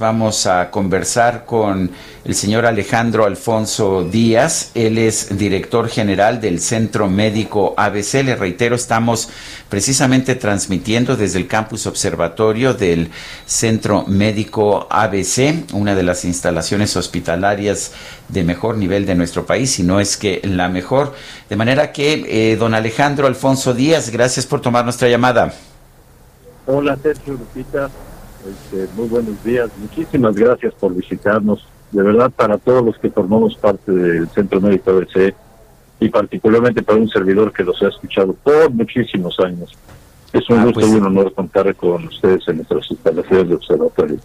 Vamos a conversar con el señor Alejandro Alfonso Díaz. Él es director general del Centro Médico ABC. Le reitero, estamos precisamente transmitiendo desde el campus observatorio del Centro Médico ABC, una de las instalaciones hospitalarias de mejor nivel de nuestro país, si no es que la mejor. De manera que, eh, don Alejandro Alfonso Díaz, gracias por tomar nuestra llamada. Hola, Sergio Lupita. Este, muy buenos días. Muchísimas gracias por visitarnos. De verdad, para todos los que formamos parte del Centro Médico ABC y particularmente para un servidor que los ha escuchado por muchísimos años. Es un Ah, gusto pues- y un honor contar con ustedes en nuestras instalaciones de observatorio.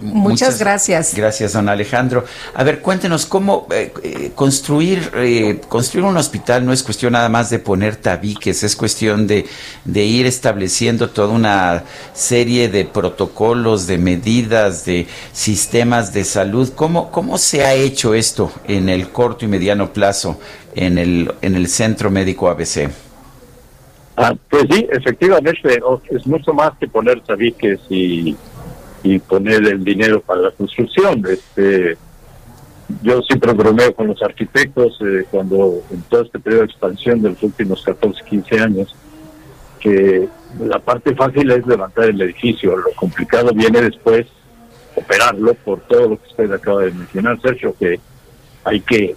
Muchas gracias. Gracias, don Alejandro. A ver, cuéntenos cómo eh, eh, construir eh, construir un hospital no es cuestión nada más de poner tabiques, es cuestión de, de ir estableciendo toda una serie de protocolos, de medidas, de sistemas de salud. ¿Cómo, cómo se ha hecho esto en el corto y mediano plazo en el, en el Centro Médico ABC? Ah, pues sí, efectivamente, es mucho más que poner tabiques y, y poner el dinero para la construcción. Este, yo siempre bromeo con los arquitectos eh, cuando en todo este periodo de expansión de los últimos 14, 15 años, que la parte fácil es levantar el edificio, lo complicado viene después operarlo por todo lo que usted acaba de mencionar, Sergio, que hay que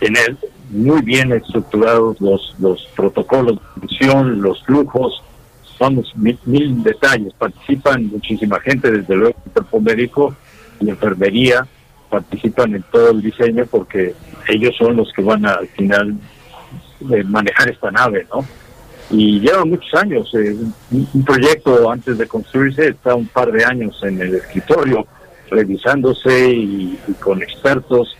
tener muy bien estructurados los, los protocolos de función, los flujos, vamos, mil, detalles. Participan muchísima gente, desde luego el cuerpo médico y enfermería, participan en todo el diseño porque ellos son los que van a, al final eh, manejar esta nave, ¿no? Y lleva muchos años. eh, un, proyecto antes de construirse está un par de años en el escritorio, revisándose y, y con expertos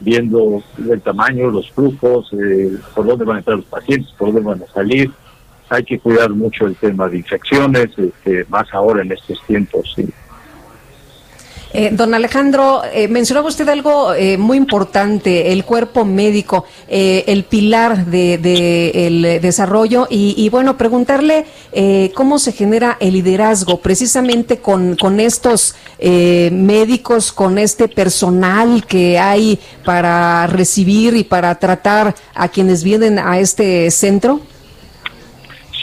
viendo el tamaño, los flujos, eh, por dónde van a entrar los pacientes, por dónde van a salir. Hay que cuidar mucho el tema de infecciones, este, más ahora en estos tiempos. Eh, don Alejandro, eh, mencionaba usted algo eh, muy importante, el cuerpo médico, eh, el pilar del de, el desarrollo y, y, bueno, preguntarle eh, cómo se genera el liderazgo precisamente con, con estos eh, médicos, con este personal que hay para recibir y para tratar a quienes vienen a este centro.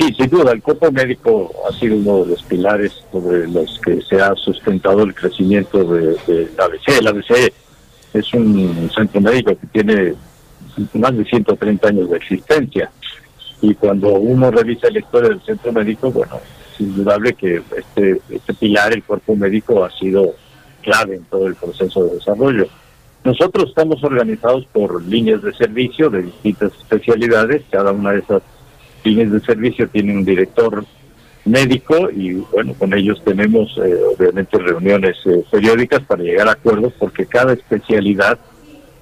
Sí, sin duda, el cuerpo médico ha sido uno de los pilares sobre los que se ha sustentado el crecimiento de, la ABC. El ABC es un centro médico que tiene más de 130 años de existencia y cuando uno revisa la historia del centro médico, bueno, es indudable que este, este pilar, el cuerpo médico, ha sido clave en todo el proceso de desarrollo. Nosotros estamos organizados por líneas de servicio de distintas especialidades, cada una de esas líneas de servicio tiene un director médico y bueno, con ellos tenemos eh, obviamente reuniones eh, periódicas para llegar a acuerdos porque cada especialidad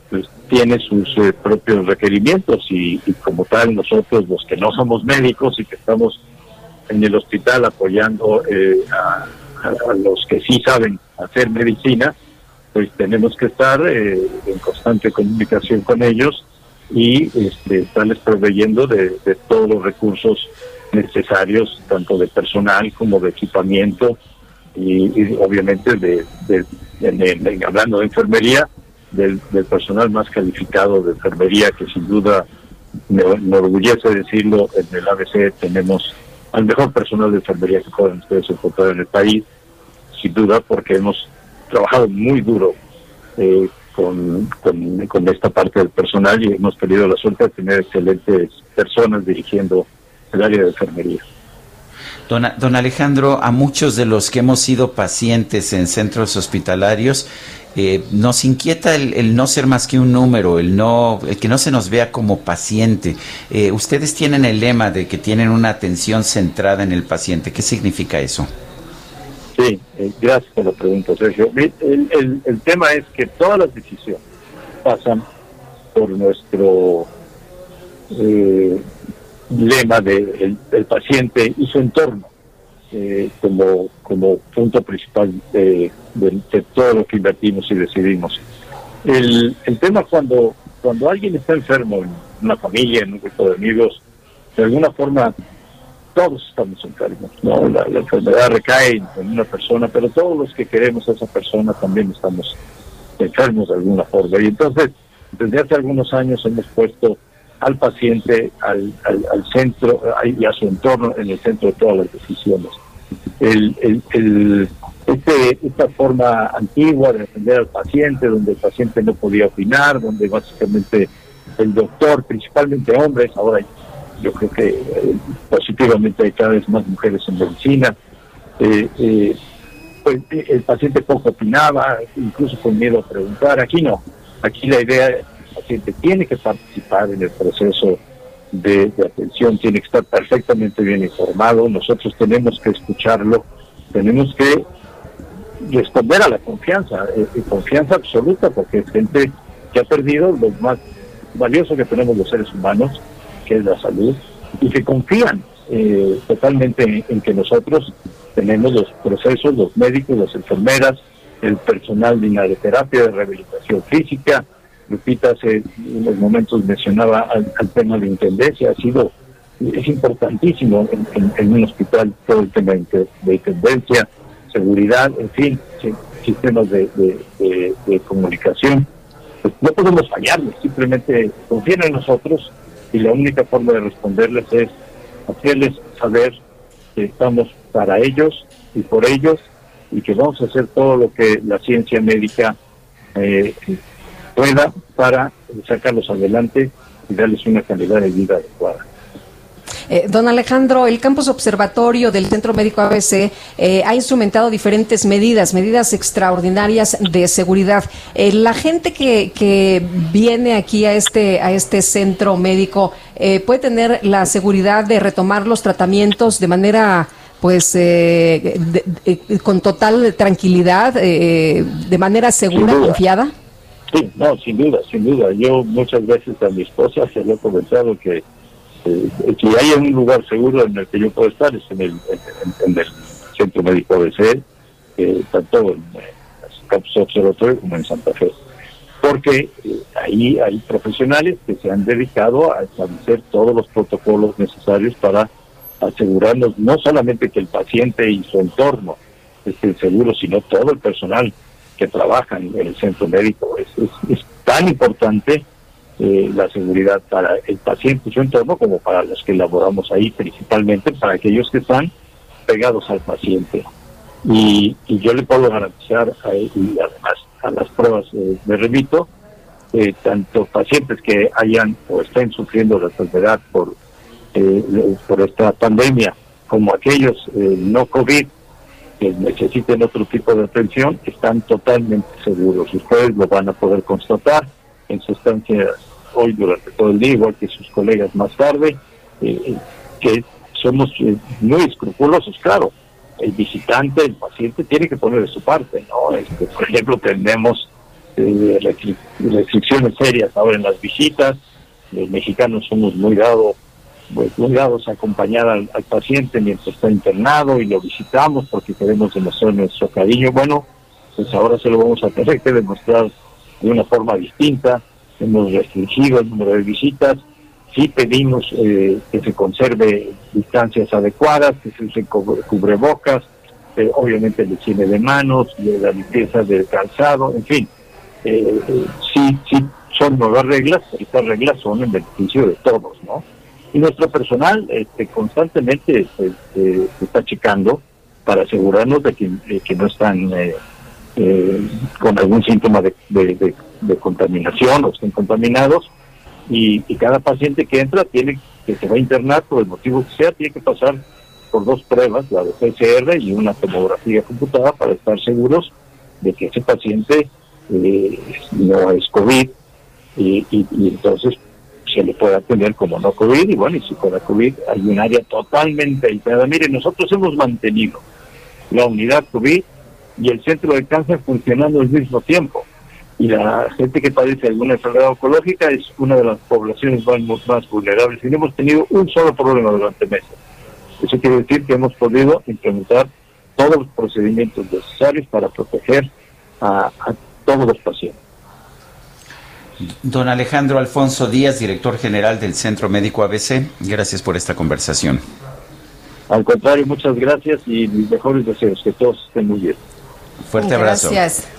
pues, tiene sus eh, propios requerimientos y, y, como tal nosotros los que no somos médicos y que estamos en el hospital apoyando a, a, a, los que sí saben hacer medicina, pues tenemos que estar en constante comunicación con ellos y este, estarles proveyendo de, de, todos los recursos necesarios, tanto de personal como de equipamiento y, obviamente de, hablando de enfermería, del, del, personal más calificado de enfermería, que sin duda me, me, enorgullece decirlo, en el ABC tenemos al mejor personal de enfermería que pueden ustedes encontrar en el país, sin duda porque hemos trabajado muy duro eh, con, con, esta parte del personal y hemos tenido la suerte de tener excelentes personas dirigiendo el área de enfermería. Don, don, Alejandro, a muchos de los que hemos sido pacientes en centros hospitalarios, eh, nos inquieta el, el, no ser más que un número, el, no, el que no se nos vea como paciente. Eh, ustedes tienen el lema de que tienen una atención centrada en el paciente. ¿Qué significa eso? Eh, gracias por la pregunta, Sergio. El, el, tema es que todas las decisiones pasan por nuestro eh, lema de el, paciente y su entorno eh, como, como punto principal de, de, todo lo que invertimos y decidimos. El, el tema cuando, cuando alguien está enfermo en una familia, en un grupo de amigos, de alguna forma todos estamos enfermos, ¿no? La, enfermedad recae en una persona, pero todos los que queremos a esa persona también estamos enfermos de alguna forma. Y entonces, desde hace algunos años hemos puesto al paciente, al, al, centro y a su entorno en el centro de todas las decisiones. El, el, este, esta forma antigua de defender al paciente, donde el paciente no podía opinar, donde básicamente el doctor, principalmente hombres, ahora yo creo que eh, positivamente hay cada vez más mujeres en medicina. Eh, eh, pues el paciente poco opinaba, incluso con miedo a preguntar. Aquí no. Aquí la idea es que el paciente tiene que participar en el proceso de, atención, tiene que estar perfectamente bien informado. Nosotros tenemos que escucharlo, tenemos que responder a la confianza, confianza absoluta, porque es gente que ha perdido lo más valioso que tenemos los seres humanos, que es la salud, y que confían eh, totalmente en, que nosotros tenemos los procesos, los médicos, las enfermeras, el personal de terapia, de rehabilitación física. Lupita hace unos momentos mencionaba al, tema de intendencia, ha sido, es importantísimo en, un hospital todo el tema de, intendencia, seguridad, en fin, sistemas de, de comunicación. No podemos fallarles, simplemente confíen en nosotros y la única forma de responderles es hacerles saber que estamos para ellos y por ellos y que vamos a hacer todo lo que la ciencia médica eh, pueda para sacarlos adelante y darles una calidad de vida adecuada. Eh, don Alejandro, el campus observatorio del Centro Médico ABC eh, ha instrumentado diferentes medidas, medidas extraordinarias de seguridad. Eh, la gente que, que, viene aquí a este, a este centro médico puede tener la seguridad de retomar los tratamientos de manera pues con total tranquilidad, de manera segura, confiada? Sí, no, sin duda, sin duda. Yo muchas veces a mi esposa se lo he comentado que eh, que haya un lugar seguro en el que yo puedo estar es en el, en, el Centro Médico ABC, eh, tanto en, campus observatorio como en Santa Fe. Porque eh, ahí hay profesionales que se han dedicado a establecer todos los protocolos necesarios para asegurarnos no solamente que el paciente y su entorno estén seguros, sino todo el personal que trabaja en el centro médico. Es, es tan importante eh, la seguridad para el paciente y su entorno como para los que elaboramos ahí, principalmente para aquellos que están pegados al paciente. Y, yo le puedo garantizar, y además a las pruebas eh, me remito, eh, tanto pacientes que hayan o estén sufriendo la enfermedad por, por esta pandemia, como aquellos no COVID que necesiten otro tipo de atención, están totalmente seguros. Ustedes lo van a poder constatar en su estancia hoy durante todo el día, igual que sus colegas más tarde, eh, que somos eh, muy escrupulosos, claro. El visitante, el paciente tiene que poner de su parte, ¿no? Este, por ejemplo, tenemos eh, restricciones serias ahora en las visitas. Los mexicanos somos muy dados pues, muy dados a acompañar al, paciente mientras está internado y lo visitamos porque queremos demostrar nuestro cariño. Bueno, pues ahora se lo vamos a tener que demostrar de una forma distinta hemos restringido el número de visitas, sí pedimos eh, que se conserve distancias adecuadas, que se use cubrebocas, eh, obviamente el higiene de manos, la limpieza del calzado, en fin, eh, sí, sí son nuevas reglas, estas reglas son en beneficio de todos, ¿no? Y nuestro personal este, constantemente se está checando para asegurarnos de que, no están con algún síntoma de, de contaminación o estén contaminados y, cada paciente que entra tiene que se va a internar por el motivo que sea tiene que pasar por dos pruebas, la de PCR y una tomografía computada para estar seguros de que ese paciente eh, no es COVID y, entonces se le puede atender como no COVID y bueno, y si fuera COVID hay un área totalmente aislada. Mire, nosotros hemos mantenido la unidad COVID y el centro de cáncer funcionando al mismo tiempo. Y la gente que padece alguna enfermedad oncológica es una de las poblaciones más, más vulnerables. Y no hemos tenido un solo problema durante meses. Eso quiere decir que hemos podido implementar todos los procedimientos necesarios para proteger a, a todos los pacientes. Don Alejandro Alfonso Díaz, director general del Centro Médico ABC, gracias por esta conversación. Al contrario, muchas gracias y mis mejores deseos, que todos estén muy bien. Fuerte abrazo. Gracias.